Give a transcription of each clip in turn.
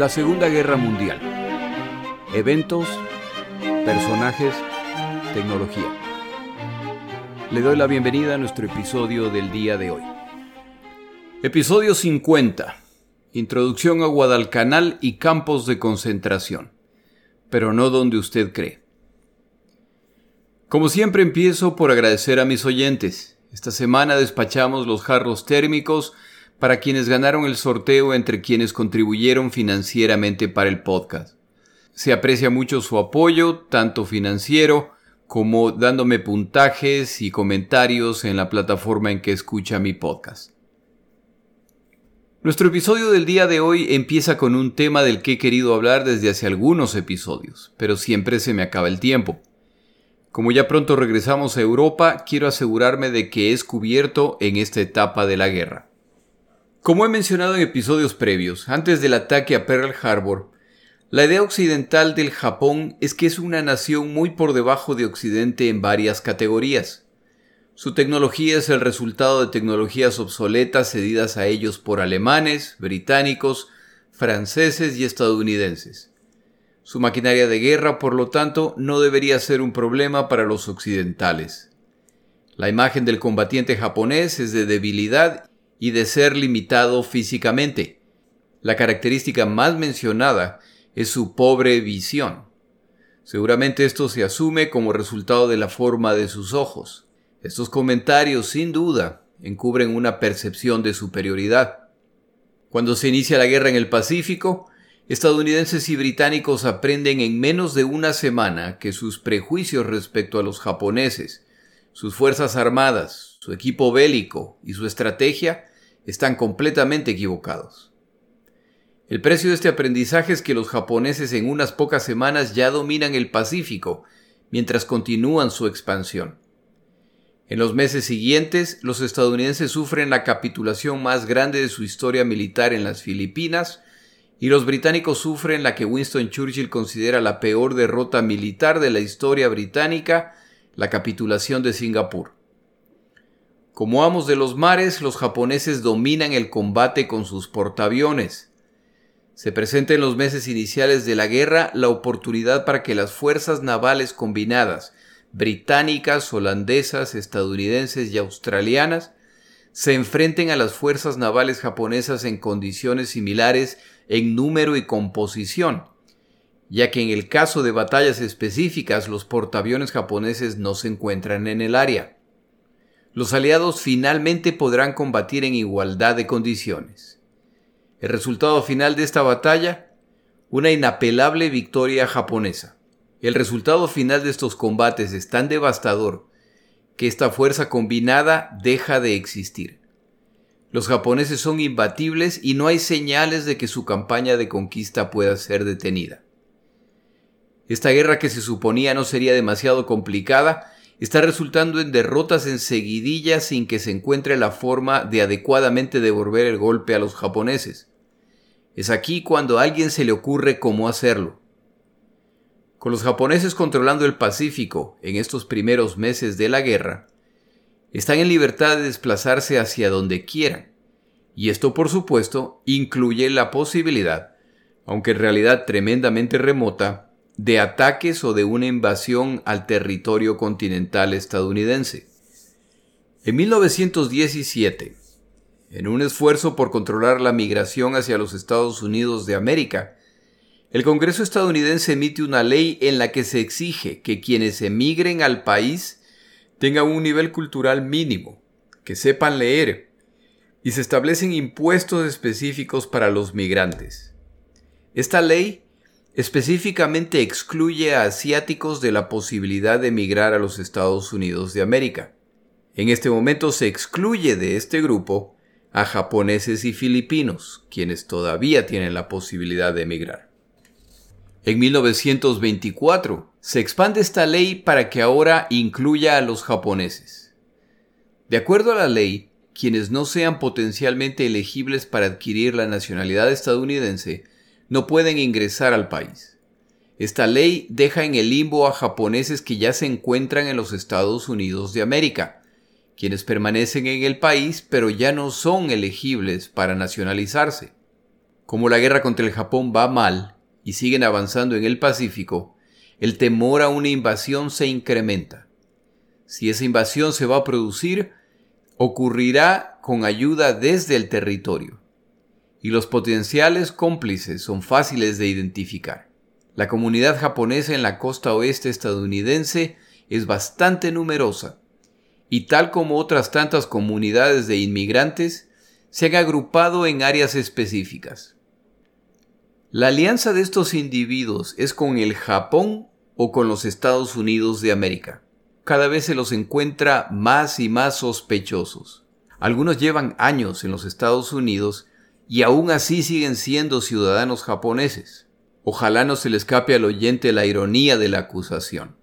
La Segunda Guerra Mundial. Eventos, personajes, tecnología. Le doy la bienvenida a nuestro episodio del día de hoy. Episodio 50. Introducción a Guadalcanal y campos de concentración. Pero no donde usted cree. Como siempre empiezo por agradecer a mis oyentes. Esta semana despachamos los jarros térmicos para quienes ganaron el sorteo entre quienes contribuyeron financieramente para el podcast. Se aprecia mucho su apoyo, tanto financiero como dándome puntajes y comentarios en la plataforma en que escucha mi podcast. Nuestro episodio del día de hoy empieza con un tema del que he querido hablar desde hace algunos episodios, pero siempre se me acaba el tiempo. Como ya pronto regresamos a Europa, quiero asegurarme de que es cubierto en esta etapa de la guerra. Como he mencionado en episodios previos, antes del ataque a Pearl Harbor, la idea occidental del Japón es que es una nación muy por debajo de Occidente en varias categorías. Su tecnología es el resultado de tecnologías obsoletas cedidas a ellos por alemanes, británicos, franceses y estadounidenses. Su maquinaria de guerra, por lo tanto, no debería ser un problema para los occidentales. La imagen del combatiente japonés es de debilidad y de ser limitado físicamente. La característica más mencionada es su pobre visión. Seguramente esto se asume como resultado de la forma de sus ojos. Estos comentarios, sin duda, encubren una percepción de superioridad. Cuando se inicia la guerra en el Pacífico, estadounidenses y británicos aprenden en menos de una semana que sus prejuicios respecto a los japoneses, sus fuerzas armadas, su equipo bélico y su estrategia están completamente equivocados. El precio de este aprendizaje es que los japoneses en unas pocas semanas ya dominan el Pacífico, mientras continúan su expansión. En los meses siguientes, los estadounidenses sufren la capitulación más grande de su historia militar en las Filipinas, y los británicos sufren la que Winston Churchill considera la peor derrota militar de la historia británica, la capitulación de Singapur. Como amos de los mares, los japoneses dominan el combate con sus portaaviones. Se presenta en los meses iniciales de la guerra la oportunidad para que las fuerzas navales combinadas, británicas, holandesas, estadounidenses y australianas, se enfrenten a las fuerzas navales japonesas en condiciones similares en número y composición, ya que en el caso de batallas específicas los portaaviones japoneses no se encuentran en el área los aliados finalmente podrán combatir en igualdad de condiciones. El resultado final de esta batalla, una inapelable victoria japonesa. El resultado final de estos combates es tan devastador que esta fuerza combinada deja de existir. Los japoneses son imbatibles y no hay señales de que su campaña de conquista pueda ser detenida. Esta guerra que se suponía no sería demasiado complicada está resultando en derrotas en seguidilla sin que se encuentre la forma de adecuadamente devolver el golpe a los japoneses. Es aquí cuando a alguien se le ocurre cómo hacerlo. Con los japoneses controlando el Pacífico en estos primeros meses de la guerra, están en libertad de desplazarse hacia donde quieran, y esto por supuesto incluye la posibilidad, aunque en realidad tremendamente remota, de ataques o de una invasión al territorio continental estadounidense. En 1917, en un esfuerzo por controlar la migración hacia los Estados Unidos de América, el Congreso estadounidense emite una ley en la que se exige que quienes emigren al país tengan un nivel cultural mínimo, que sepan leer, y se establecen impuestos específicos para los migrantes. Esta ley específicamente excluye a asiáticos de la posibilidad de emigrar a los Estados Unidos de América. En este momento se excluye de este grupo a japoneses y filipinos, quienes todavía tienen la posibilidad de emigrar. En 1924 se expande esta ley para que ahora incluya a los japoneses. De acuerdo a la ley, quienes no sean potencialmente elegibles para adquirir la nacionalidad estadounidense no pueden ingresar al país. Esta ley deja en el limbo a japoneses que ya se encuentran en los Estados Unidos de América, quienes permanecen en el país pero ya no son elegibles para nacionalizarse. Como la guerra contra el Japón va mal y siguen avanzando en el Pacífico, el temor a una invasión se incrementa. Si esa invasión se va a producir, ocurrirá con ayuda desde el territorio. Y los potenciales cómplices son fáciles de identificar. La comunidad japonesa en la costa oeste estadounidense es bastante numerosa y tal como otras tantas comunidades de inmigrantes, se han agrupado en áreas específicas. La alianza de estos individuos es con el Japón o con los Estados Unidos de América. Cada vez se los encuentra más y más sospechosos. Algunos llevan años en los Estados Unidos y aún así siguen siendo ciudadanos japoneses. Ojalá no se le escape al oyente la ironía de la acusación.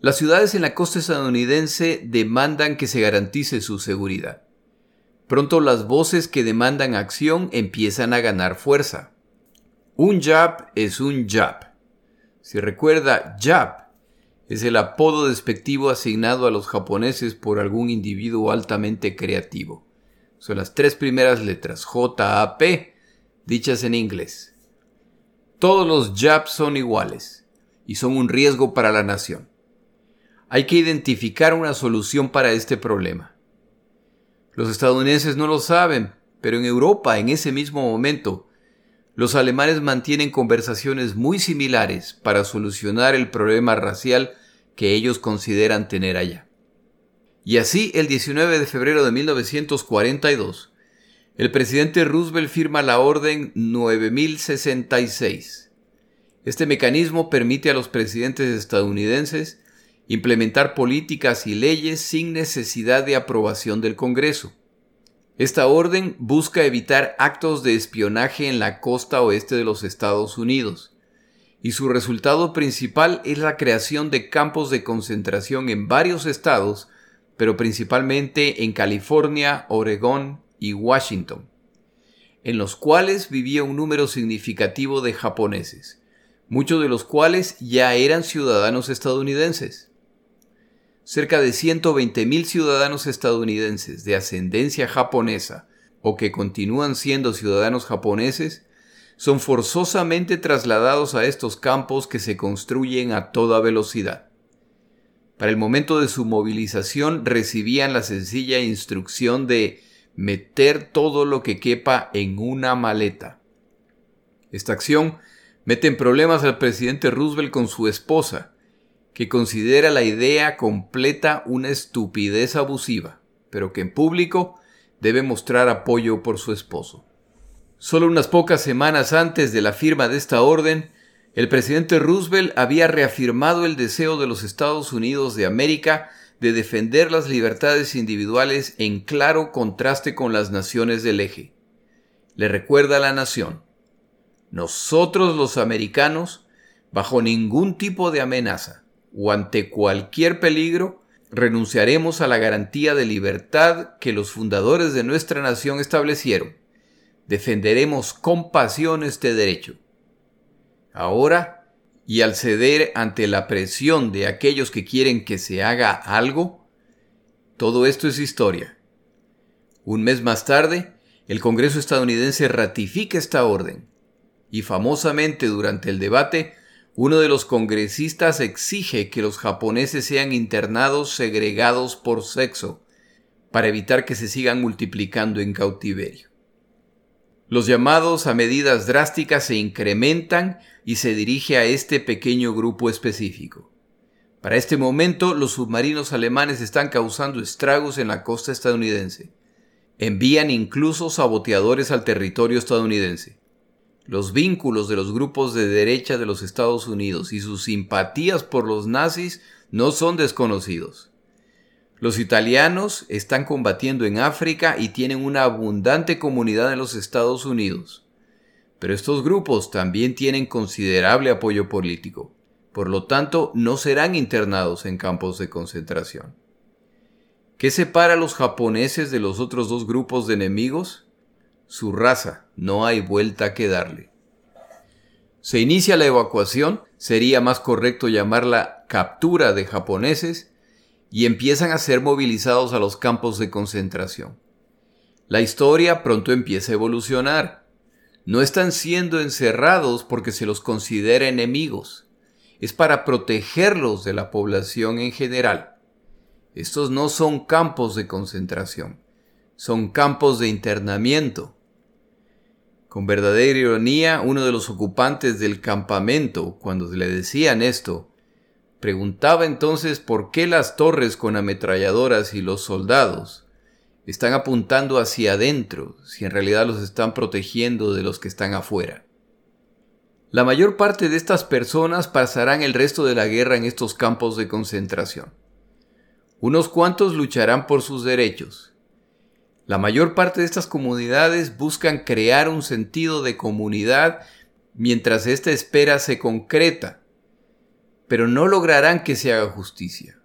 Las ciudades en la costa estadounidense demandan que se garantice su seguridad. Pronto las voces que demandan acción empiezan a ganar fuerza. Un jab es un jab. Si recuerda, jab es el apodo despectivo asignado a los japoneses por algún individuo altamente creativo. Son las tres primeras letras, J-A-P, dichas en inglés. Todos los jabs son iguales y son un riesgo para la nación. Hay que identificar una solución para este problema. Los estadounidenses no lo saben, pero en Europa, en ese mismo momento, los alemanes mantienen conversaciones muy similares para solucionar el problema racial que ellos consideran tener allá. Y así, el 19 de febrero de 1942, el presidente Roosevelt firma la Orden 9066. Este mecanismo permite a los presidentes estadounidenses implementar políticas y leyes sin necesidad de aprobación del Congreso. Esta orden busca evitar actos de espionaje en la costa oeste de los Estados Unidos, y su resultado principal es la creación de campos de concentración en varios estados, pero principalmente en California, Oregón y Washington, en los cuales vivía un número significativo de japoneses, muchos de los cuales ya eran ciudadanos estadounidenses cerca de 120.000 ciudadanos estadounidenses de ascendencia japonesa o que continúan siendo ciudadanos japoneses son forzosamente trasladados a estos campos que se construyen a toda velocidad. Para el momento de su movilización recibían la sencilla instrucción de meter todo lo que quepa en una maleta. Esta acción mete en problemas al presidente Roosevelt con su esposa, que considera la idea completa una estupidez abusiva, pero que en público debe mostrar apoyo por su esposo. Solo unas pocas semanas antes de la firma de esta orden, el presidente Roosevelt había reafirmado el deseo de los Estados Unidos de América de defender las libertades individuales en claro contraste con las naciones del eje. Le recuerda a la nación, nosotros los americanos, bajo ningún tipo de amenaza, o ante cualquier peligro, renunciaremos a la garantía de libertad que los fundadores de nuestra nación establecieron. Defenderemos con pasión este derecho. Ahora, y al ceder ante la presión de aquellos que quieren que se haga algo, todo esto es historia. Un mes más tarde, el Congreso estadounidense ratifica esta orden, y famosamente durante el debate uno de los congresistas exige que los japoneses sean internados segregados por sexo, para evitar que se sigan multiplicando en cautiverio. Los llamados a medidas drásticas se incrementan y se dirige a este pequeño grupo específico. Para este momento, los submarinos alemanes están causando estragos en la costa estadounidense. Envían incluso saboteadores al territorio estadounidense los vínculos de los grupos de derecha de los Estados Unidos y sus simpatías por los nazis no son desconocidos. Los italianos están combatiendo en África y tienen una abundante comunidad en los Estados Unidos. Pero estos grupos también tienen considerable apoyo político. Por lo tanto, no serán internados en campos de concentración. ¿Qué separa a los japoneses de los otros dos grupos de enemigos? su raza, no hay vuelta que darle. Se inicia la evacuación, sería más correcto llamarla captura de japoneses, y empiezan a ser movilizados a los campos de concentración. La historia pronto empieza a evolucionar. no están siendo encerrados porque se los considera enemigos. Es para protegerlos de la población en general. Estos no son campos de concentración, son campos de internamiento. Con verdadera ironía, uno de los ocupantes del campamento, cuando le decían esto, preguntaba entonces por qué las torres con ametralladoras y los soldados están apuntando hacia adentro si en realidad los están protegiendo de los que están afuera. La mayor parte de estas personas pasarán el resto de la guerra en estos campos de concentración. Unos cuantos lucharán por sus derechos. La mayor parte de estas comunidades buscan crear un sentido de comunidad mientras esta espera se concreta, pero no lograrán que se haga justicia.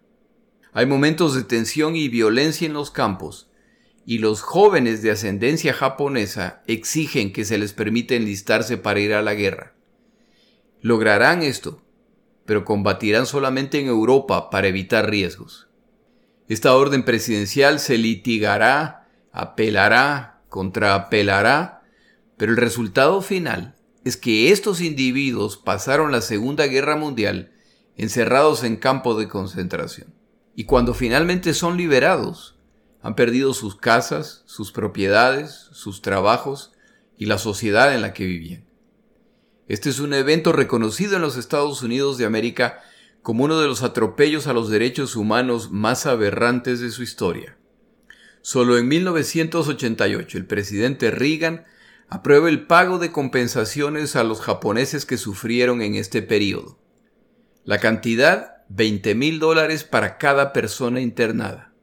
Hay momentos de tensión y violencia en los campos, y los jóvenes de ascendencia japonesa exigen que se les permita enlistarse para ir a la guerra. Lograrán esto, pero combatirán solamente en Europa para evitar riesgos. Esta orden presidencial se litigará, apelará, contraapelará, pero el resultado final es que estos individuos pasaron la Segunda Guerra Mundial encerrados en campos de concentración. Y cuando finalmente son liberados, han perdido sus casas, sus propiedades, sus trabajos y la sociedad en la que vivían. Este es un evento reconocido en los Estados Unidos de América como uno de los atropellos a los derechos humanos más aberrantes de su historia. Solo en 1988 el presidente Reagan aprueba el pago de compensaciones a los japoneses que sufrieron en este periodo. La cantidad 20 mil dólares para cada persona internada.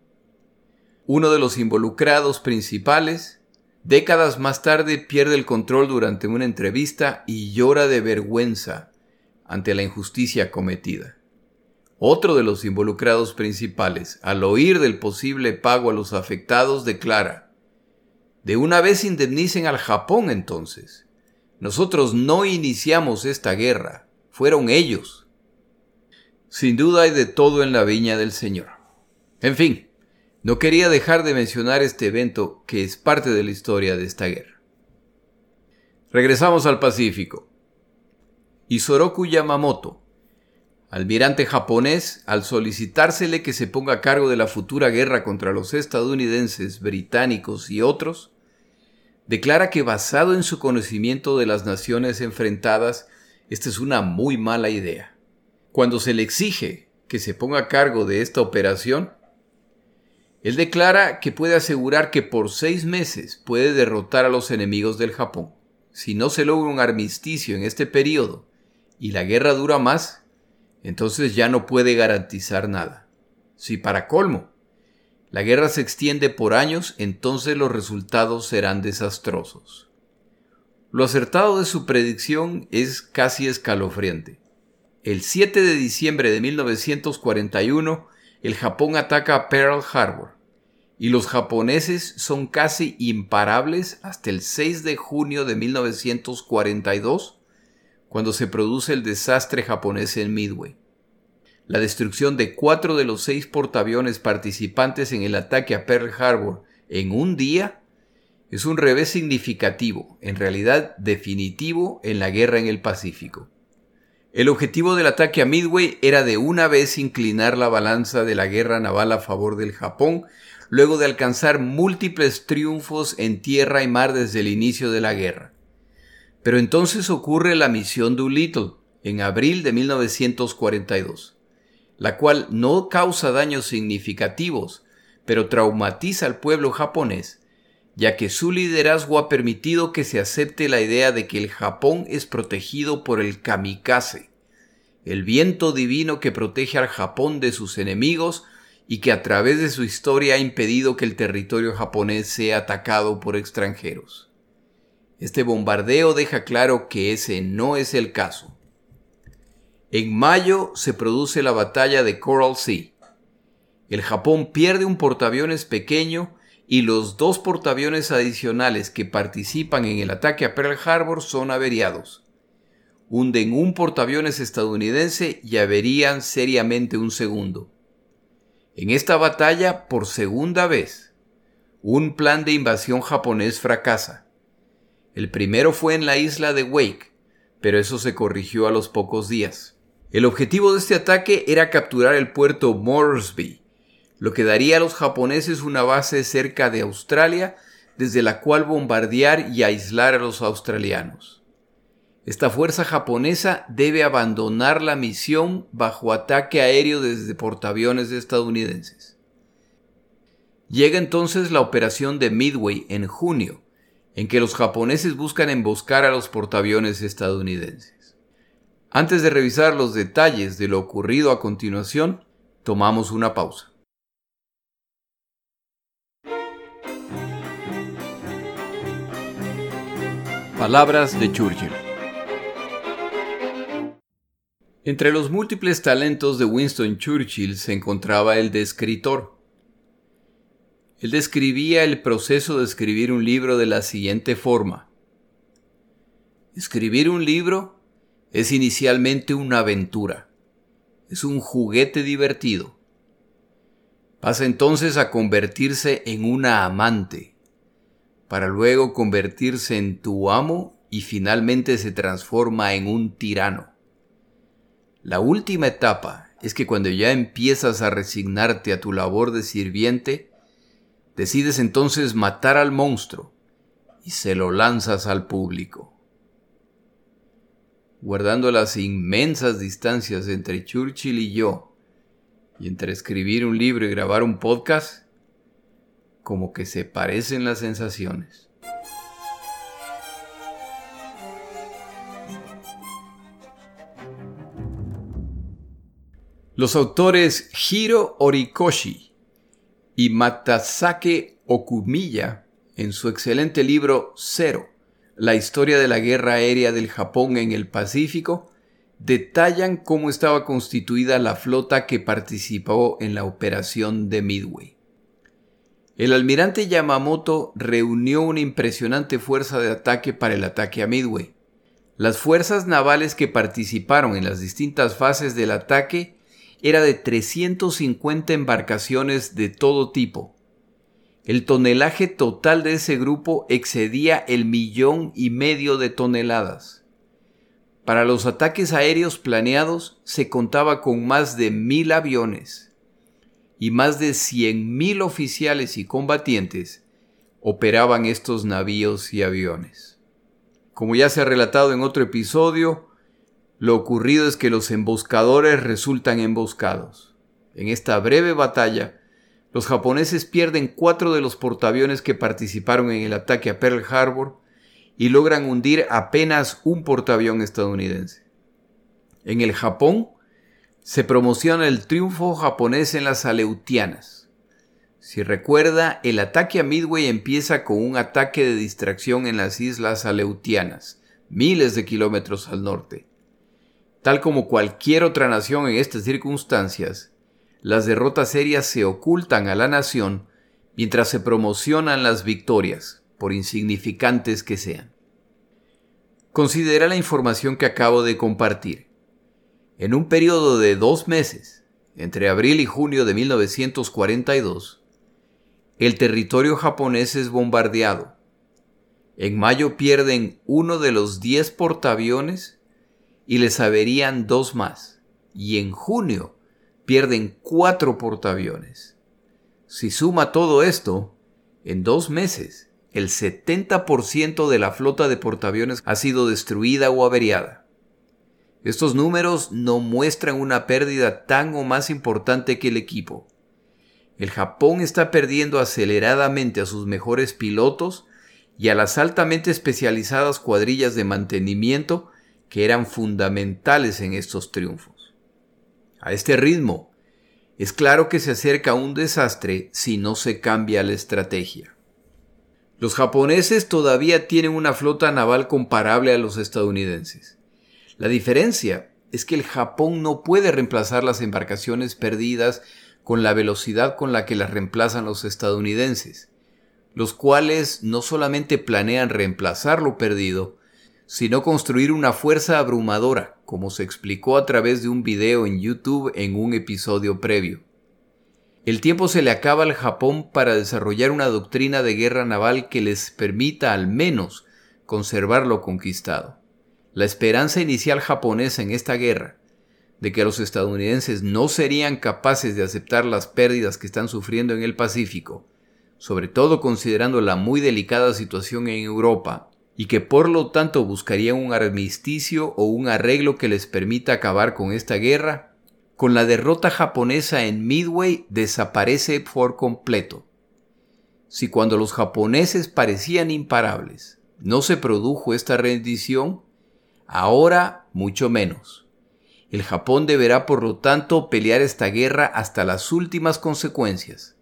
Uno de los involucrados principales, décadas más tarde pierde el control durante una entrevista y llora de vergüenza ante la injusticia cometida. Otro de los involucrados principales, al oír del posible pago a los afectados, declara, de una vez indemnicen al Japón entonces. Nosotros no iniciamos esta guerra, fueron ellos. Sin duda hay de todo en la viña del Señor. En fin, no quería dejar de mencionar este evento que es parte de la historia de esta guerra. Regresamos al Pacífico. Isoroku Yamamoto, almirante japonés, al solicitársele que se ponga a cargo de la futura guerra contra los estadounidenses, británicos y otros, declara que basado en su conocimiento de las naciones enfrentadas, esta es una muy mala idea. Cuando se le exige que se ponga a cargo de esta operación, él declara que puede asegurar que por seis meses puede derrotar a los enemigos del Japón. Si no se logra un armisticio en este periodo y la guerra dura más, entonces ya no puede garantizar nada. Si para colmo la guerra se extiende por años, entonces los resultados serán desastrosos. Lo acertado de su predicción es casi escalofriante. El 7 de diciembre de 1941, el Japón ataca Pearl Harbor, y los japoneses son casi imparables hasta el 6 de junio de 1942, cuando se produce el desastre japonés en Midway. La destrucción de cuatro de los seis portaaviones participantes en el ataque a Pearl Harbor en un día es un revés significativo, en realidad definitivo, en la guerra en el Pacífico. El objetivo del ataque a Midway era de una vez inclinar la balanza de la guerra naval a favor del Japón, luego de alcanzar múltiples triunfos en tierra y mar desde el inicio de la guerra. Pero entonces ocurre la misión Doolittle, en abril de 1942, la cual no causa daños significativos, pero traumatiza al pueblo japonés, ya que su liderazgo ha permitido que se acepte la idea de que el Japón es protegido por el kamikaze, el viento divino que protege al Japón de sus enemigos y que a través de su historia ha impedido que el territorio japonés sea atacado por extranjeros. Este bombardeo deja claro que ese no es el caso. En mayo se produce la batalla de Coral Sea. El Japón pierde un portaaviones pequeño y los dos portaaviones adicionales que participan en el ataque a Pearl Harbor son averiados. Hunden un portaaviones estadounidense y averían seriamente un segundo. En esta batalla, por segunda vez, un plan de invasión japonés fracasa El primero fue en la isla de Wake, pero eso se corrigió a los pocos días. El objetivo de este ataque era capturar el puerto Moresby, lo que daría a los japoneses una base cerca de Australia desde la cual bombardear y aislar a los australianos. Esta fuerza japonesa debe abandonar la misión bajo ataque aéreo desde portaaviones estadounidenses. Llega entonces la operación de Midway en junio, en que los japoneses buscan emboscar a los portaaviones estadounidenses. Antes de revisar los detalles de lo ocurrido a continuación, tomamos una pausa. Palabras de Churchill. Entre los múltiples talentos de Winston Churchill se encontraba el de escritor. Él describía el proceso de escribir un libro de la siguiente forma. Escribir un libro es inicialmente una aventura, es un juguete divertido. Pasa entonces a convertirse en una amante, para luego convertirse en tu amo y finalmente se transforma en un tirano. La última etapa es que cuando ya empiezas a resignarte a tu labor de sirviente, decides entonces matar al monstruo y se lo lanzas al público. Guardando las inmensas distancias entre Churchill y yo, y entre escribir un libro y grabar un podcast, como que se parecen las sensaciones. Los autores Hiro Orikoshi y Matasake Okumiya, en su excelente libro Cero, la historia de la guerra aérea del Japón en el Pacífico, detallan cómo estaba constituida la flota que participó en la operación de Midway. El almirante Yamamoto reunió una impresionante fuerza de ataque para el ataque a Midway. Las fuerzas navales que participaron en las distintas fases del ataque era de 350 embarcaciones de todo tipo. El tonelaje total de ese grupo excedía el millón y medio de toneladas. Para los ataques aéreos planeados se contaba con más de mil aviones, y más de 100.000 oficiales y combatientes operaban estos navíos y aviones. Como ya se ha relatado en otro episodio, lo ocurrido es que los emboscadores resultan emboscados. En esta breve batalla, los japoneses pierden cuatro de los portaaviones que participaron en el ataque a Pearl Harbor y logran hundir apenas un portaavión estadounidense. En el Japón, se promociona el triunfo japonés en las Aleutianas. Si recuerda, el ataque a Midway empieza con un ataque de distracción en las islas Aleutianas, miles de kilómetros al norte. Tal como cualquier otra nación en estas circunstancias, las derrotas serias se ocultan a la nación mientras se promocionan las victorias, por insignificantes que sean. Considera la información que acabo de compartir. En un periodo de dos meses, entre abril y junio de 1942, el territorio japonés es bombardeado. En mayo pierden uno de los diez portaaviones y les averían dos más. Y en junio pierden cuatro portaaviones. Si suma todo esto, en dos meses, el 70% de la flota de portaaviones ha sido destruida o averiada. Estos números no muestran una pérdida tan o más importante que el equipo. El Japón está perdiendo aceleradamente a sus mejores pilotos y a las altamente especializadas cuadrillas de mantenimiento que eran fundamentales en estos triunfos. A este ritmo, es claro que se acerca un desastre si no se cambia la estrategia. Los japoneses todavía tienen una flota naval comparable a los estadounidenses. La diferencia es que el Japón no puede reemplazar las embarcaciones perdidas con la velocidad con la que las reemplazan los estadounidenses, los cuales no solamente planean reemplazar lo perdido, sino construir una fuerza abrumadora, como se explicó a través de un video en YouTube en un episodio previo. El tiempo se le acaba al Japón para desarrollar una doctrina de guerra naval que les permita al menos conservar lo conquistado. La esperanza inicial japonesa en esta guerra, de que los estadounidenses no serían capaces de aceptar las pérdidas que están sufriendo en el Pacífico, sobre todo considerando la muy delicada situación en Europa, y que por lo tanto buscarían un armisticio o un arreglo que les permita acabar con esta guerra, con la derrota japonesa en Midway desaparece por completo. Si cuando los japoneses parecían imparables no se produjo esta rendición, ahora mucho menos. El Japón deberá por lo tanto pelear esta guerra hasta las últimas consecuencias.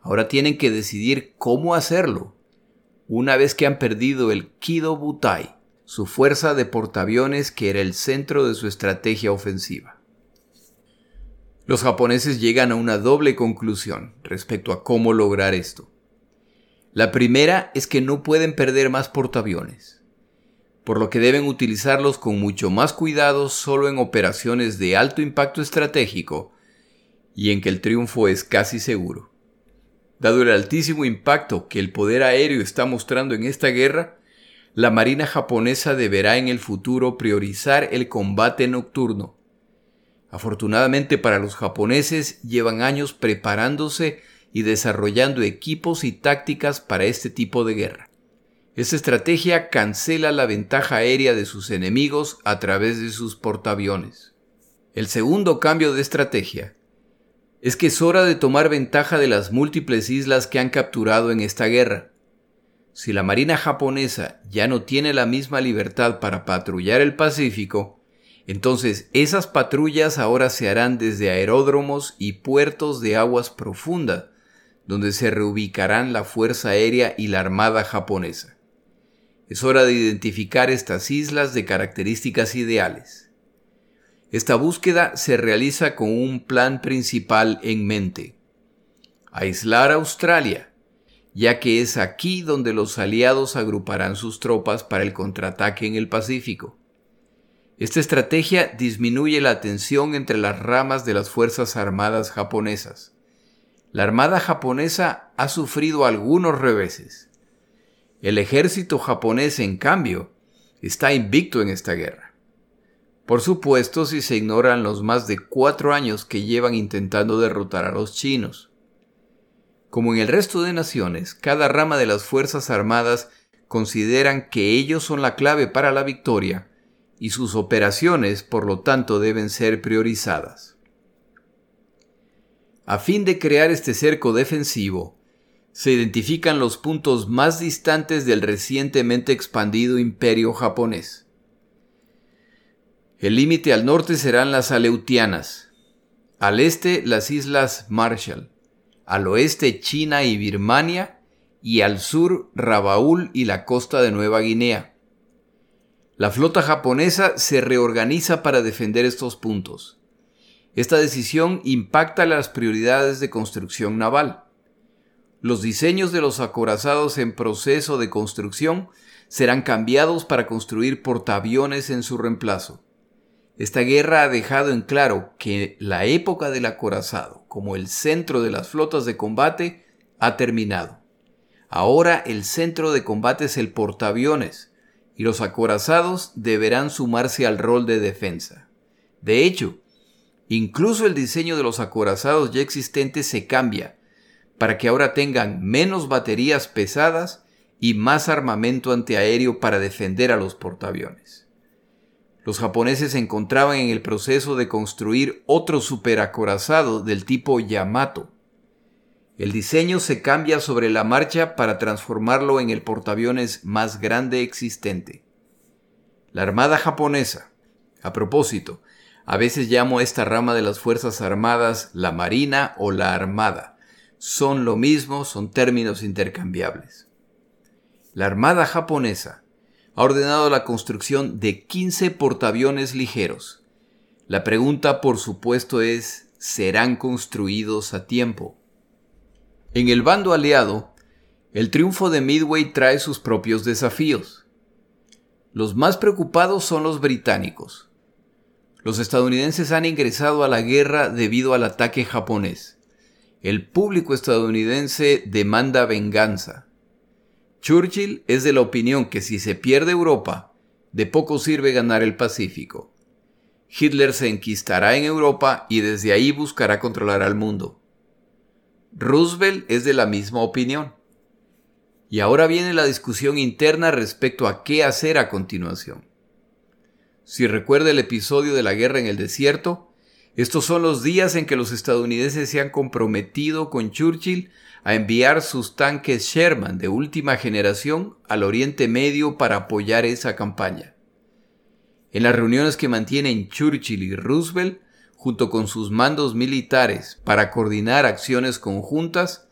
Ahora tienen que decidir cómo hacerlo una vez que han perdido el Kido Butai, su fuerza de portaaviones que era el centro de su estrategia ofensiva. Los japoneses llegan a una doble conclusión respecto a cómo lograr esto. La primera es que no pueden perder más portaaviones, por lo que deben utilizarlos con mucho más cuidado solo en operaciones de alto impacto estratégico y en que el triunfo es casi seguro. Dado el altísimo impacto que el poder aéreo está mostrando en esta guerra, la Marina japonesa deberá en el futuro priorizar el combate nocturno. Afortunadamente para los japoneses llevan años preparándose y desarrollando equipos y tácticas para este tipo de guerra. Esta estrategia cancela la ventaja aérea de sus enemigos a través de sus portaaviones. El segundo cambio de estrategia es que es hora de tomar ventaja de las múltiples islas que han capturado en esta guerra. Si la Marina japonesa ya no tiene la misma libertad para patrullar el Pacífico, entonces esas patrullas ahora se harán desde aeródromos y puertos de aguas profundas, donde se reubicarán la Fuerza Aérea y la Armada japonesa. Es hora de identificar estas islas de características ideales. Esta búsqueda se realiza con un plan principal en mente. Aislar a Australia, ya que es aquí donde los aliados agruparán sus tropas para el contraataque en el Pacífico. Esta estrategia disminuye la tensión entre las ramas de las Fuerzas Armadas japonesas. La Armada japonesa ha sufrido algunos reveses. El ejército japonés, en cambio, está invicto en esta guerra. Por supuesto si se ignoran los más de cuatro años que llevan intentando derrotar a los chinos. Como en el resto de naciones, cada rama de las Fuerzas Armadas consideran que ellos son la clave para la victoria y sus operaciones por lo tanto deben ser priorizadas. A fin de crear este cerco defensivo, se identifican los puntos más distantes del recientemente expandido imperio japonés. El límite al norte serán las Aleutianas, al este las Islas Marshall, al oeste China y Birmania y al sur Rabaul y la costa de Nueva Guinea. La flota japonesa se reorganiza para defender estos puntos. Esta decisión impacta las prioridades de construcción naval. Los diseños de los acorazados en proceso de construcción serán cambiados para construir portaaviones en su reemplazo. Esta guerra ha dejado en claro que la época del acorazado, como el centro de las flotas de combate, ha terminado. Ahora el centro de combate es el portaaviones, y los acorazados deberán sumarse al rol de defensa. De hecho, incluso el diseño de los acorazados ya existentes se cambia, para que ahora tengan menos baterías pesadas y más armamento antiaéreo para defender a los portaaviones los japoneses se encontraban en el proceso de construir otro superacorazado del tipo Yamato. El diseño se cambia sobre la marcha para transformarlo en el portaaviones más grande existente. La Armada japonesa, a propósito, a veces llamo a esta rama de las Fuerzas Armadas la Marina o la Armada. Son lo mismo, son términos intercambiables. La Armada japonesa ha ordenado la construcción de 15 portaaviones ligeros. La pregunta, por supuesto, es, ¿serán construidos a tiempo? En el bando aliado, el triunfo de Midway trae sus propios desafíos. Los más preocupados son los británicos. Los estadounidenses han ingresado a la guerra debido al ataque japonés. El público estadounidense demanda venganza. Churchill es de la opinión que si se pierde Europa, de poco sirve ganar el Pacífico. Hitler se enquistará en Europa y desde ahí buscará controlar al mundo. Roosevelt es de la misma opinión. Y ahora viene la discusión interna respecto a qué hacer a continuación. Si recuerda el episodio de la guerra en el desierto, estos son los días en que los estadounidenses se han comprometido con Churchill a enviar sus tanques Sherman de última generación al Oriente Medio para apoyar esa campaña. En las reuniones que mantienen Churchill y Roosevelt, junto con sus mandos militares para coordinar acciones conjuntas,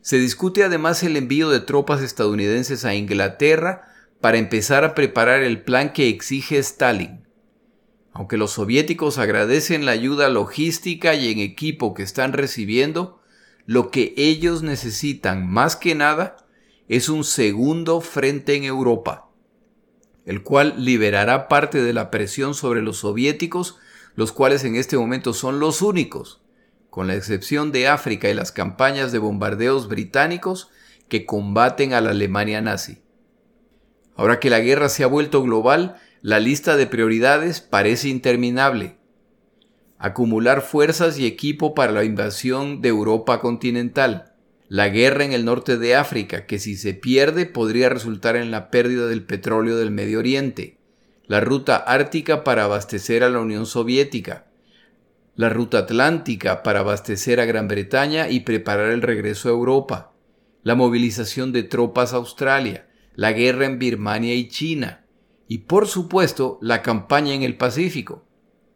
se discute además el envío de tropas estadounidenses a Inglaterra para empezar a preparar el plan que exige Stalin. Aunque los soviéticos agradecen la ayuda logística y en equipo que están recibiendo, lo que ellos necesitan más que nada es un segundo frente en Europa, el cual liberará parte de la presión sobre los soviéticos, los cuales en este momento son los únicos con la excepción de África y las campañas de bombardeos británicos que combaten a la Alemania nazi. Ahora que la guerra se ha vuelto global, la lista de prioridades parece interminable. Acumular fuerzas y equipo para la invasión de Europa continental. La guerra en el norte de África, que si se pierde podría resultar en la pérdida del petróleo del Medio Oriente. La ruta ártica para abastecer a la Unión Soviética la ruta atlántica para abastecer a Gran Bretaña y preparar el regreso a Europa, la movilización de tropas a Australia, la guerra en Birmania y China, y por supuesto la campaña en el Pacífico.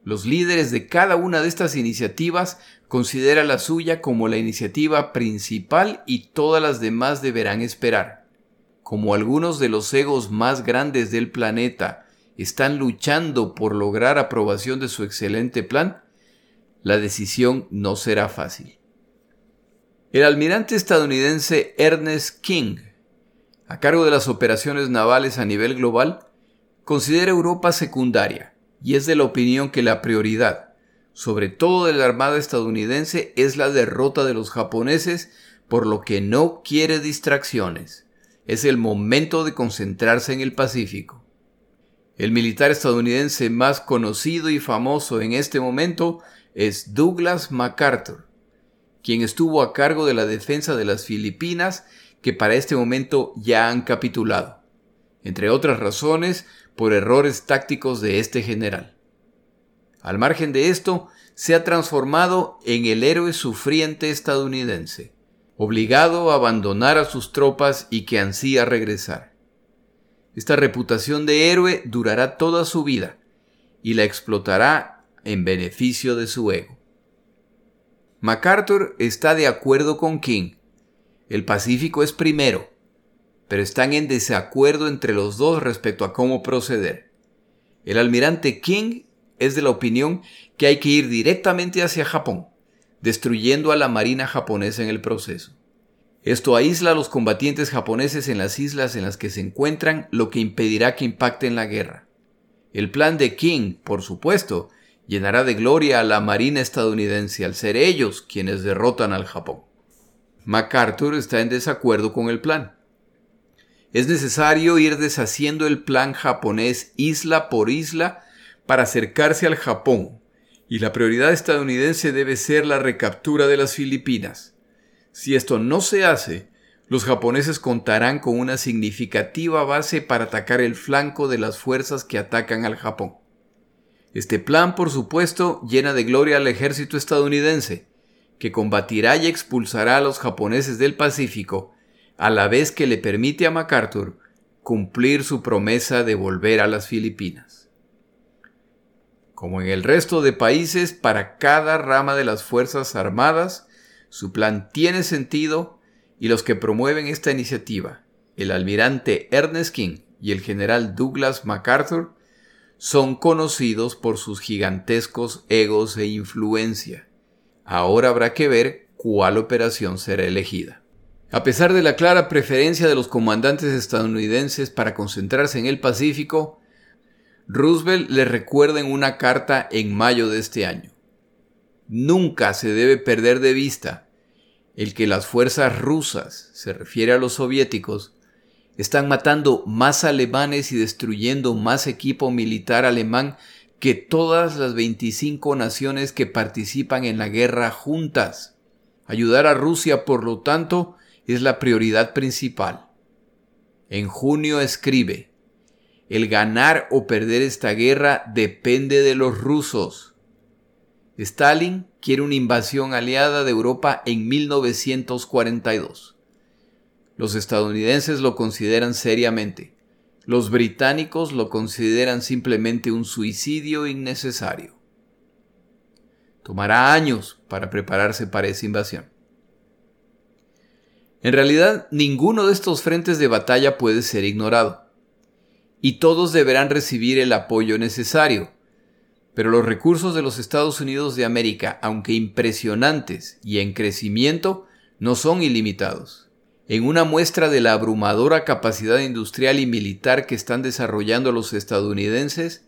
Los líderes de cada una de estas iniciativas consideran la suya como la iniciativa principal y todas las demás deberán esperar. Como algunos de los egos más grandes del planeta están luchando por lograr aprobación de su excelente plan, la decisión no será fácil. El almirante estadounidense Ernest King, a cargo de las operaciones navales a nivel global, considera Europa secundaria y es de la opinión que la prioridad, sobre todo de la Armada estadounidense, es la derrota de los japoneses, por lo que no quiere distracciones. Es el momento de concentrarse en el Pacífico. El militar estadounidense más conocido y famoso en este momento es Douglas MacArthur, quien estuvo a cargo de la defensa de las Filipinas que para este momento ya han capitulado, entre otras razones por errores tácticos de este general. Al margen de esto, se ha transformado en el héroe sufriente estadounidense, obligado a abandonar a sus tropas y que ansía regresar. Esta reputación de héroe durará toda su vida y la explotará en beneficio de su ego. MacArthur está de acuerdo con King. El Pacífico es primero, pero están en desacuerdo entre los dos respecto a cómo proceder. El almirante King es de la opinión que hay que ir directamente hacia Japón, destruyendo a la marina japonesa en el proceso. Esto aísla a los combatientes japoneses en las islas en las que se encuentran, lo que impedirá que impacten la guerra. El plan de King, por supuesto, llenará de gloria a la Marina estadounidense al ser ellos quienes derrotan al Japón. MacArthur está en desacuerdo con el plan. Es necesario ir deshaciendo el plan japonés isla por isla para acercarse al Japón, y la prioridad estadounidense debe ser la recaptura de las Filipinas. Si esto no se hace, los japoneses contarán con una significativa base para atacar el flanco de las fuerzas que atacan al Japón. Este plan, por supuesto, llena de gloria al ejército estadounidense, que combatirá y expulsará a los japoneses del Pacífico, a la vez que le permite a MacArthur cumplir su promesa de volver a las Filipinas. Como en el resto de países, para cada rama de las Fuerzas Armadas, su plan tiene sentido y los que promueven esta iniciativa, el almirante Ernest King y el general Douglas MacArthur, son conocidos por sus gigantescos egos e influencia. Ahora habrá que ver cuál operación será elegida. A pesar de la clara preferencia de los comandantes estadounidenses para concentrarse en el Pacífico, Roosevelt le recuerda en una carta en mayo de este año. Nunca se debe perder de vista el que las fuerzas rusas, se refiere a los soviéticos, Están matando más alemanes y destruyendo más equipo militar alemán que todas las 25 naciones que participan en la guerra juntas. Ayudar a Rusia, por lo tanto, es la prioridad principal. En junio escribe, el ganar o perder esta guerra depende de los rusos. Stalin quiere una invasión aliada de Europa en 1942. Los estadounidenses lo consideran seriamente. Los británicos lo consideran simplemente un suicidio innecesario. Tomará años para prepararse para esa invasión. En realidad, ninguno de estos frentes de batalla puede ser ignorado, y todos deberán recibir el apoyo necesario. Pero los recursos de los Estados Unidos de América, aunque impresionantes y en crecimiento, no son ilimitados. En una muestra de la abrumadora capacidad industrial y militar que están desarrollando los estadounidenses,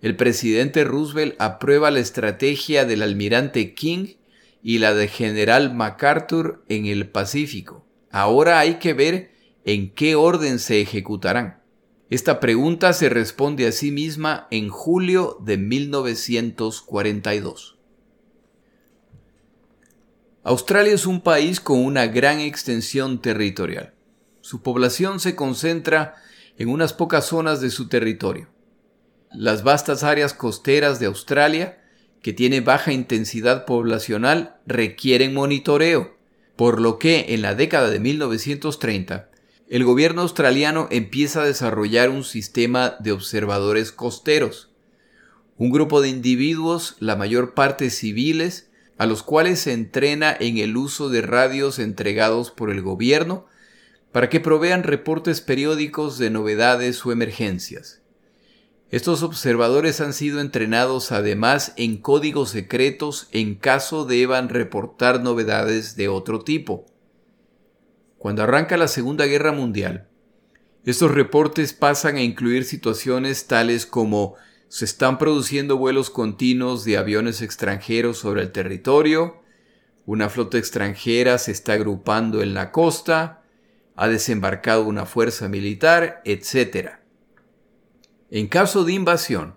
el presidente Roosevelt aprueba la estrategia del almirante King y la de general MacArthur en el Pacífico. Ahora hay que ver en qué orden se ejecutarán. Esta pregunta se responde a sí misma en julio de 1942. Australia es un país con una gran extensión territorial. Su población se concentra en unas pocas zonas de su territorio. Las vastas áreas costeras de Australia, que tiene baja intensidad poblacional, requieren monitoreo por lo que en la década de 1930 el gobierno australiano empieza a desarrollar un sistema de observadores costeros, un grupo de individuos, la mayor parte civiles, a los cuales se entrena en el uso de radios entregados por el gobierno para que provean reportes periódicos de novedades o emergencias. Estos observadores han sido entrenados además en códigos secretos en caso deban reportar novedades de otro tipo. Cuando arranca la Segunda Guerra Mundial, estos reportes pasan a incluir situaciones tales como se están produciendo vuelos continuos de aviones extranjeros sobre el territorio, una flota extranjera se está agrupando en la costa, ha desembarcado una fuerza militar, etc. En caso de invasión,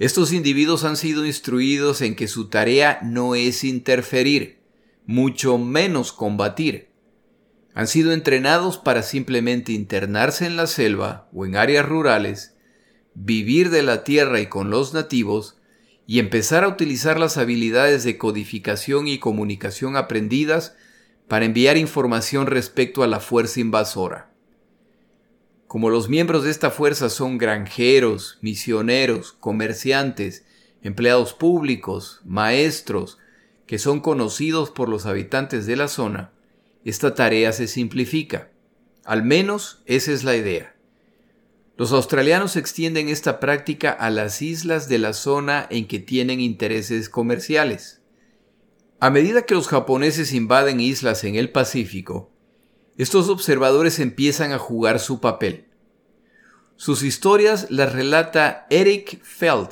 estos individuos han sido instruidos en que su tarea no es interferir, mucho menos combatir. Han sido entrenados para simplemente internarse en la selva o en áreas rurales, vivir de la tierra y con los nativos, y empezar a utilizar las habilidades de codificación y comunicación aprendidas para enviar información respecto a la fuerza invasora. Como los miembros de esta fuerza son granjeros, misioneros, comerciantes, empleados públicos, maestros, que son conocidos por los habitantes de la zona, esta tarea se simplifica. Al menos esa es la idea. Los australianos extienden esta práctica a las islas de la zona en que tienen intereses comerciales. A medida que los japoneses invaden islas en el Pacífico, estos observadores empiezan a jugar su papel. Sus historias las relata Eric Feld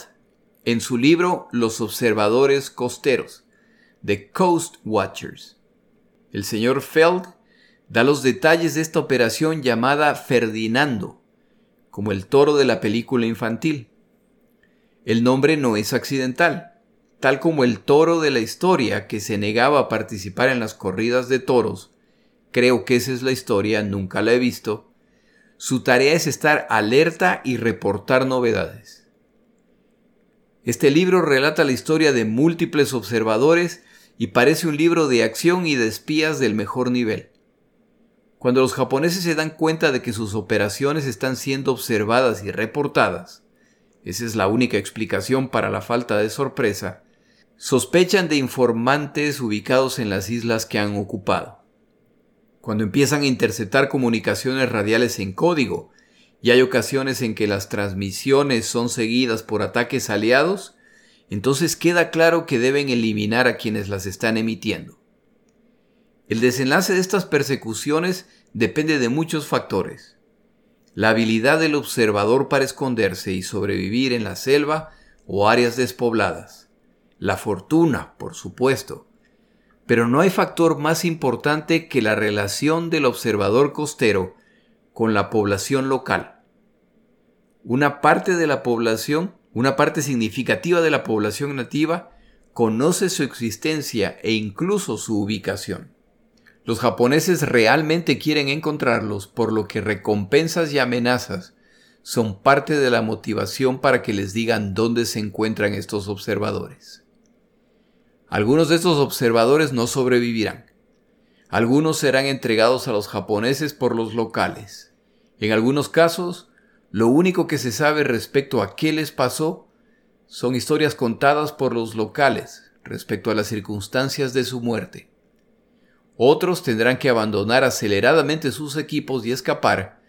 en su libro Los observadores costeros, The Coast Watchers. El señor Feld da los detalles de esta operación llamada Ferdinando, como el toro de la película infantil. El nombre no es accidental, tal como el toro de la historia que se negaba a participar en las corridas de toros creo que esa es la historia, nunca la he visto. Su tarea es estar alerta y reportar novedades. Este libro relata la historia de múltiples observadores y parece un libro de acción y de espías del mejor nivel. Cuando los japoneses se dan cuenta de que sus operaciones están siendo observadas y reportadas, esa es la única explicación para la falta de sorpresa, sospechan de informantes ubicados en las islas que han ocupado cuando empiezan a interceptar comunicaciones radiales en código, y hay ocasiones en que las transmisiones son seguidas por ataques aliados, entonces queda claro que deben eliminar a quienes las están emitiendo. El desenlace de estas persecuciones depende de muchos factores. La habilidad del observador para esconderse y sobrevivir en la selva o áreas despobladas. La fortuna, por supuesto, pero no hay factor más importante que la relación del observador costero con la población local. Una parte de la población, una parte significativa de la población nativa, conoce su existencia e incluso su ubicación. Los japoneses realmente quieren encontrarlos, por lo que recompensas y amenazas son parte de la motivación para que les digan dónde se encuentran estos observadores. Algunos de estos observadores no sobrevivirán. Algunos serán entregados a los japoneses por los locales. En algunos casos, lo único que se sabe respecto a qué les pasó son historias contadas por los locales respecto a las circunstancias de su muerte. Otros tendrán que abandonar aceleradamente sus equipos y escapar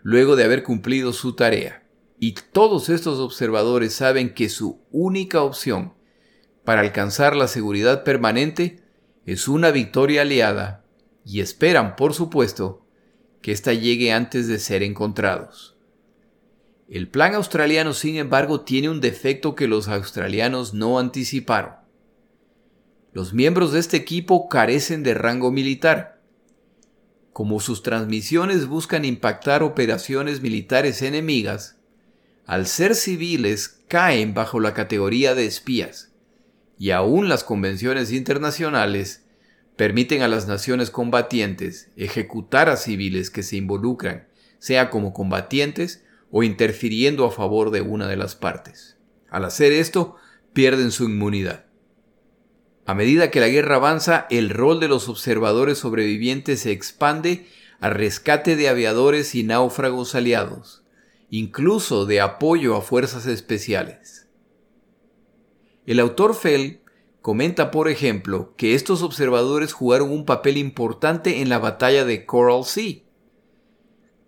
luego de haber cumplido su tarea. Y todos estos observadores saben que su única opción para alcanzar la seguridad permanente es una victoria aliada y esperan, por supuesto, que ésta llegue antes de ser encontrados. El plan australiano, sin embargo, tiene un defecto que los australianos no anticiparon. Los miembros de este equipo carecen de rango militar. Como sus transmisiones buscan impactar operaciones militares enemigas, al ser civiles caen bajo la categoría de espías, y aún las convenciones internacionales permiten a las naciones combatientes ejecutar a civiles que se involucran, sea como combatientes o interfiriendo a favor de una de las partes. Al hacer esto, pierden su inmunidad. A medida que la guerra avanza, el rol de los observadores sobrevivientes se expande a rescate de aviadores y náufragos aliados, incluso de apoyo a fuerzas especiales. El autor Fell comenta, por ejemplo, que estos observadores jugaron un papel importante en la batalla de Coral Sea.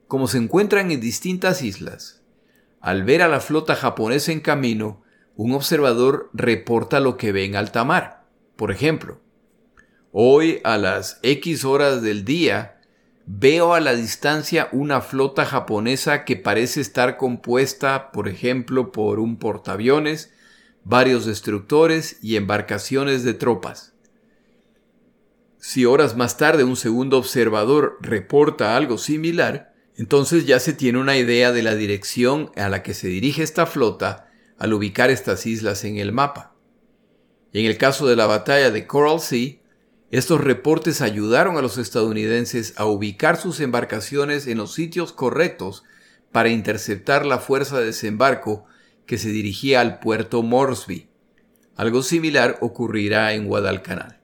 Como se encuentran en distintas islas, al ver a la flota japonesa en camino, un observador reporta lo que ve en alta mar. Por ejemplo, hoy a las X horas del día veo a la distancia una flota japonesa que parece estar compuesta, por ejemplo, por un portaaviones, varios destructores y embarcaciones de tropas. Si horas más tarde un segundo observador reporta algo similar, entonces ya se tiene una idea de la dirección a la que se dirige esta flota al ubicar estas islas en el mapa. En el caso de la batalla de Coral Sea, estos reportes ayudaron a los estadounidenses a ubicar sus embarcaciones en los sitios correctos para interceptar la fuerza de desembarco que se dirigía al puerto Moresby. Algo similar ocurrirá en Guadalcanal.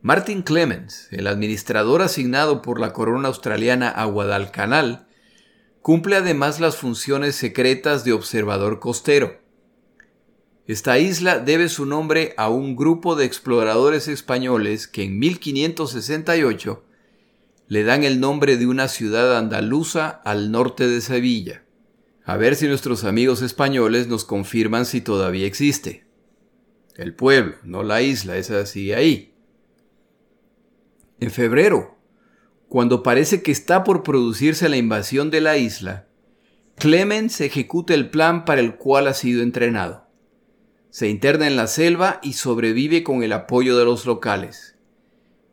Martin Clemens, el administrador asignado por la corona australiana a Guadalcanal, cumple además las funciones secretas de observador costero. Esta isla debe su nombre a un grupo de exploradores españoles que en 1568 le dan el nombre de una ciudad andaluza al norte de Sevilla. A ver si nuestros amigos españoles nos confirman si todavía existe. El pueblo, no la isla, es así ahí. En febrero, cuando parece que está por producirse la invasión de la isla, Clemens ejecuta el plan para el cual ha sido entrenado. Se interna en la selva y sobrevive con el apoyo de los locales.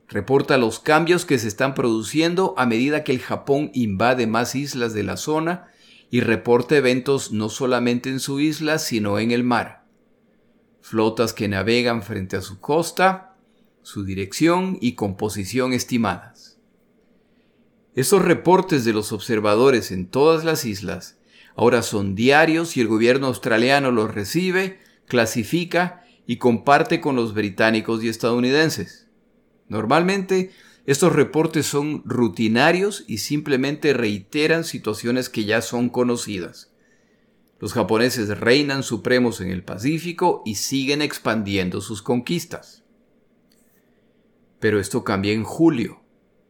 Reporta los cambios que se están produciendo a medida que el Japón invade más islas de la zona y reporta eventos no solamente en su isla, sino en el mar. Flotas que navegan frente a su costa, su dirección y composición estimadas. Estos reportes de los observadores en todas las islas ahora son diarios y el gobierno australiano los recibe clasifica y comparte con los británicos y estadounidenses. Normalmente, estos reportes son rutinarios y simplemente reiteran situaciones que ya son conocidas. Los japoneses reinan supremos en el Pacífico y siguen expandiendo sus conquistas. Pero esto cambia en julio,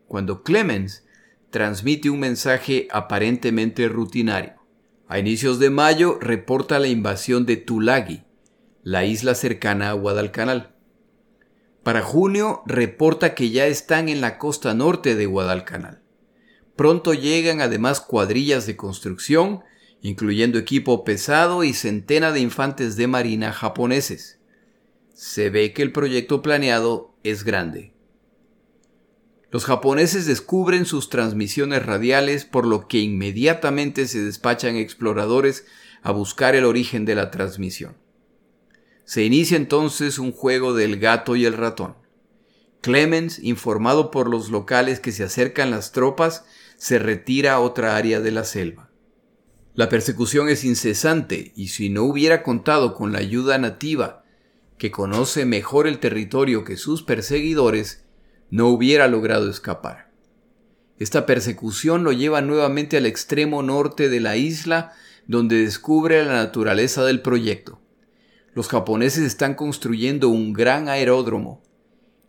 cuando Clemens transmite un mensaje aparentemente rutinario. A inicios de mayo reporta la invasión de Tulagi, la isla cercana a Guadalcanal. Para junio reporta que ya están en la costa norte de Guadalcanal. Pronto llegan además cuadrillas de construcción, incluyendo equipo pesado y centena de infantes de marina japoneses. Se ve que el proyecto planeado es grande. Los japoneses descubren sus transmisiones radiales por lo que inmediatamente se despachan exploradores a buscar el origen de la transmisión. Se inicia entonces un juego del gato y el ratón. Clemens, informado por los locales que se acercan las tropas, se retira a otra área de la selva. La persecución es incesante y si no hubiera contado con la ayuda nativa, que conoce mejor el territorio que sus perseguidores, no hubiera logrado escapar. Esta persecución lo lleva nuevamente al extremo norte de la isla, donde descubre la naturaleza del proyecto. Los japoneses están construyendo un gran aeródromo.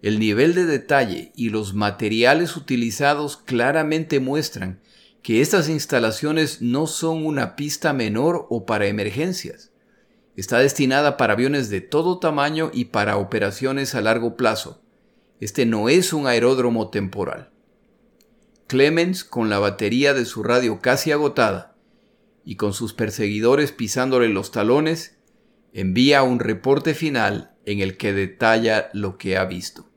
El nivel de detalle y los materiales utilizados claramente muestran que estas instalaciones no son una pista menor o para emergencias. Está destinada para aviones de todo tamaño y para operaciones a largo plazo. Este no es un aeródromo temporal. Clemens, con la batería de su radio casi agotada y con sus perseguidores pisándole los talones, envía un reporte final en el que detalla lo que ha visto.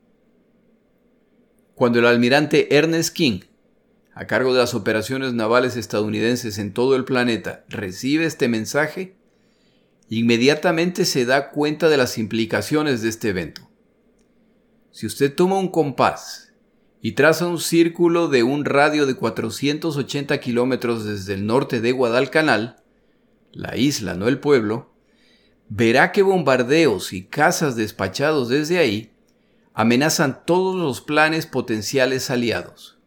Cuando el almirante Ernest King, a cargo de las operaciones navales estadounidenses en todo el planeta, recibe este mensaje, inmediatamente se da cuenta de las implicaciones de este evento. Si usted toma un compás y traza un círculo de un radio de 480 kilómetros desde el norte de Guadalcanal, la isla, no el pueblo, verá que bombardeos y cazas despachados desde ahí amenazan todos los planes potenciales aliados.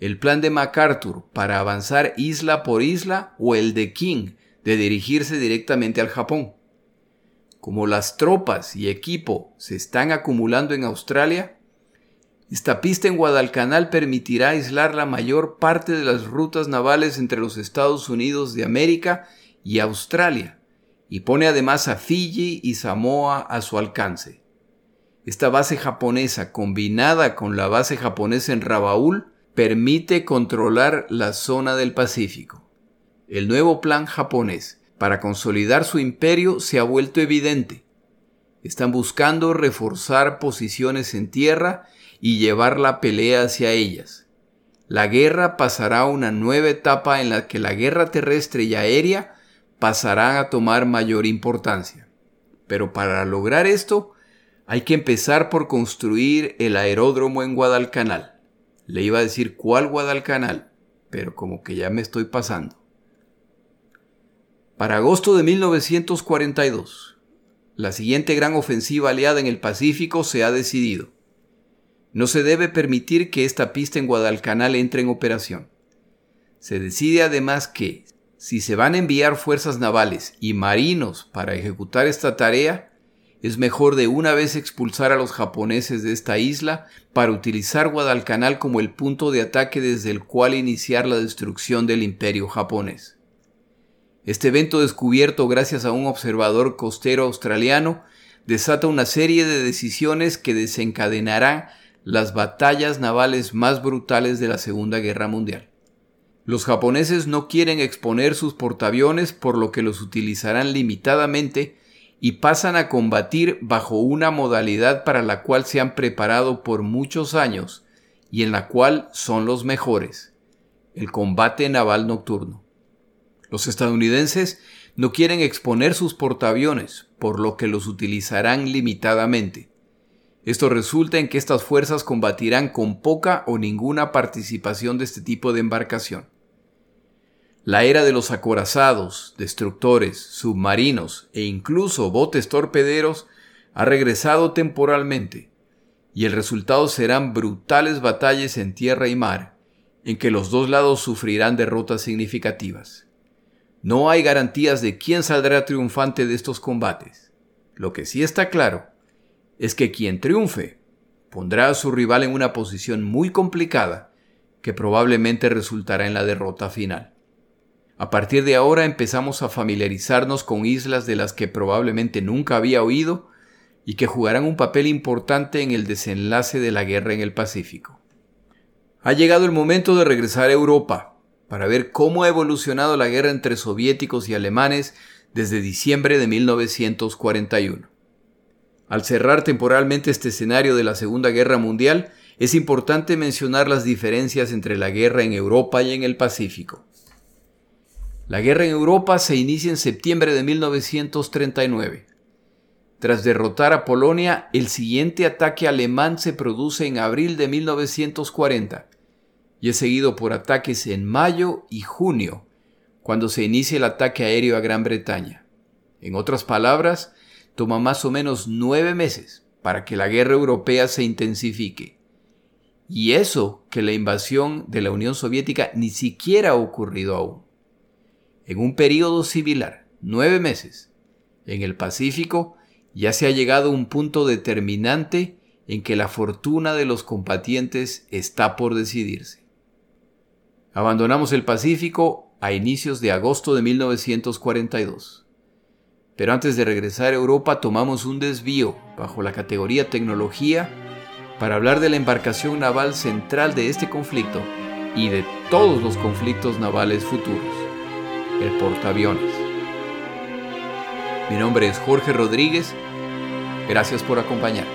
El plan de MacArthur para avanzar isla por isla o el de King de dirigirse directamente al Japón. Como las tropas y equipo se están acumulando en Australia, esta pista en Guadalcanal permitirá aislar la mayor parte de las rutas navales entre los Estados Unidos de América y Australia, y pone además a Fiji y Samoa a su alcance. Esta base japonesa combinada con la base japonesa en Rabaul permite controlar la zona del Pacífico. El nuevo plan japonés para consolidar su imperio se ha vuelto evidente. Están buscando reforzar posiciones en tierra y llevar la pelea hacia ellas. La guerra pasará a una nueva etapa en la que la guerra terrestre y aérea pasarán a tomar mayor importancia. Pero para lograr esto, hay que empezar por construir el aeródromo en Guadalcanal. Le iba a decir cuál Guadalcanal, pero como que ya me estoy pasando. Para agosto de 1942, la siguiente gran ofensiva aliada en el Pacífico se ha decidido. No se debe permitir que esta pista en Guadalcanal entre en operación. Se decide además que, si se van a enviar fuerzas navales y marinos para ejecutar esta tarea, es mejor de una vez expulsar a los japoneses de esta isla para utilizar Guadalcanal como el punto de ataque desde el cual iniciar la destrucción del imperio japonés. Este evento descubierto gracias a un observador costero australiano desata una serie de decisiones que desencadenarán las batallas navales más brutales de la Segunda Guerra Mundial. Los japoneses no quieren exponer sus portaaviones por lo que los utilizarán limitadamente y pasan a combatir bajo una modalidad para la cual se han preparado por muchos años y en la cual son los mejores, el combate naval nocturno. Los estadounidenses no quieren exponer sus portaaviones, por lo que los utilizarán limitadamente. Esto resulta en que estas fuerzas combatirán con poca o ninguna participación de este tipo de embarcación. La era de los acorazados, destructores, submarinos e incluso botes torpederos ha regresado temporalmente, y el resultado serán brutales batallas en tierra y mar, en que los dos lados sufrirán derrotas significativas. No hay garantías de quién saldrá triunfante de estos combates. Lo que sí está claro es que quien triunfe pondrá a su rival en una posición muy complicada que probablemente resultará en la derrota final. A partir de ahora empezamos a familiarizarnos con islas de las que probablemente nunca había oído y que jugarán un papel importante en el desenlace de la guerra en el Pacífico. Ha llegado el momento de regresar a Europa, para ver cómo ha evolucionado la guerra entre soviéticos y alemanes desde diciembre de 1941. Al cerrar temporalmente este escenario de la Segunda Guerra Mundial, es importante mencionar las diferencias entre la guerra en Europa y en el Pacífico. La guerra en Europa se inicia en septiembre de 1939. Tras derrotar a Polonia, el siguiente ataque alemán se produce en abril de 1940 y es seguido por ataques en mayo y junio, cuando se inicia el ataque aéreo a Gran Bretaña. En otras palabras, toma más o menos nueve meses para que la guerra europea se intensifique. Y eso que la invasión de la Unión Soviética ni siquiera ha ocurrido aún. En un periodo similar, nueve meses, en el Pacífico ya se ha llegado a un punto determinante en que la fortuna de los combatientes está por decidirse. Abandonamos el Pacífico a inicios de agosto de 1942. Pero antes de regresar a Europa tomamos un desvío bajo la categoría tecnología para hablar de la embarcación naval central de este conflicto y de todos los conflictos navales futuros, el portaaviones. Mi nombre es Jorge Rodríguez. Gracias por acompañar.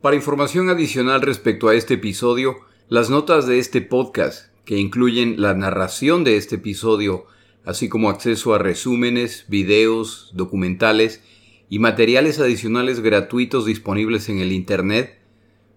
Para información adicional respecto a este episodio, las notas de este podcast que incluyen la narración de este episodio, así como acceso a resúmenes, videos, documentales y materiales adicionales gratuitos disponibles en el Internet,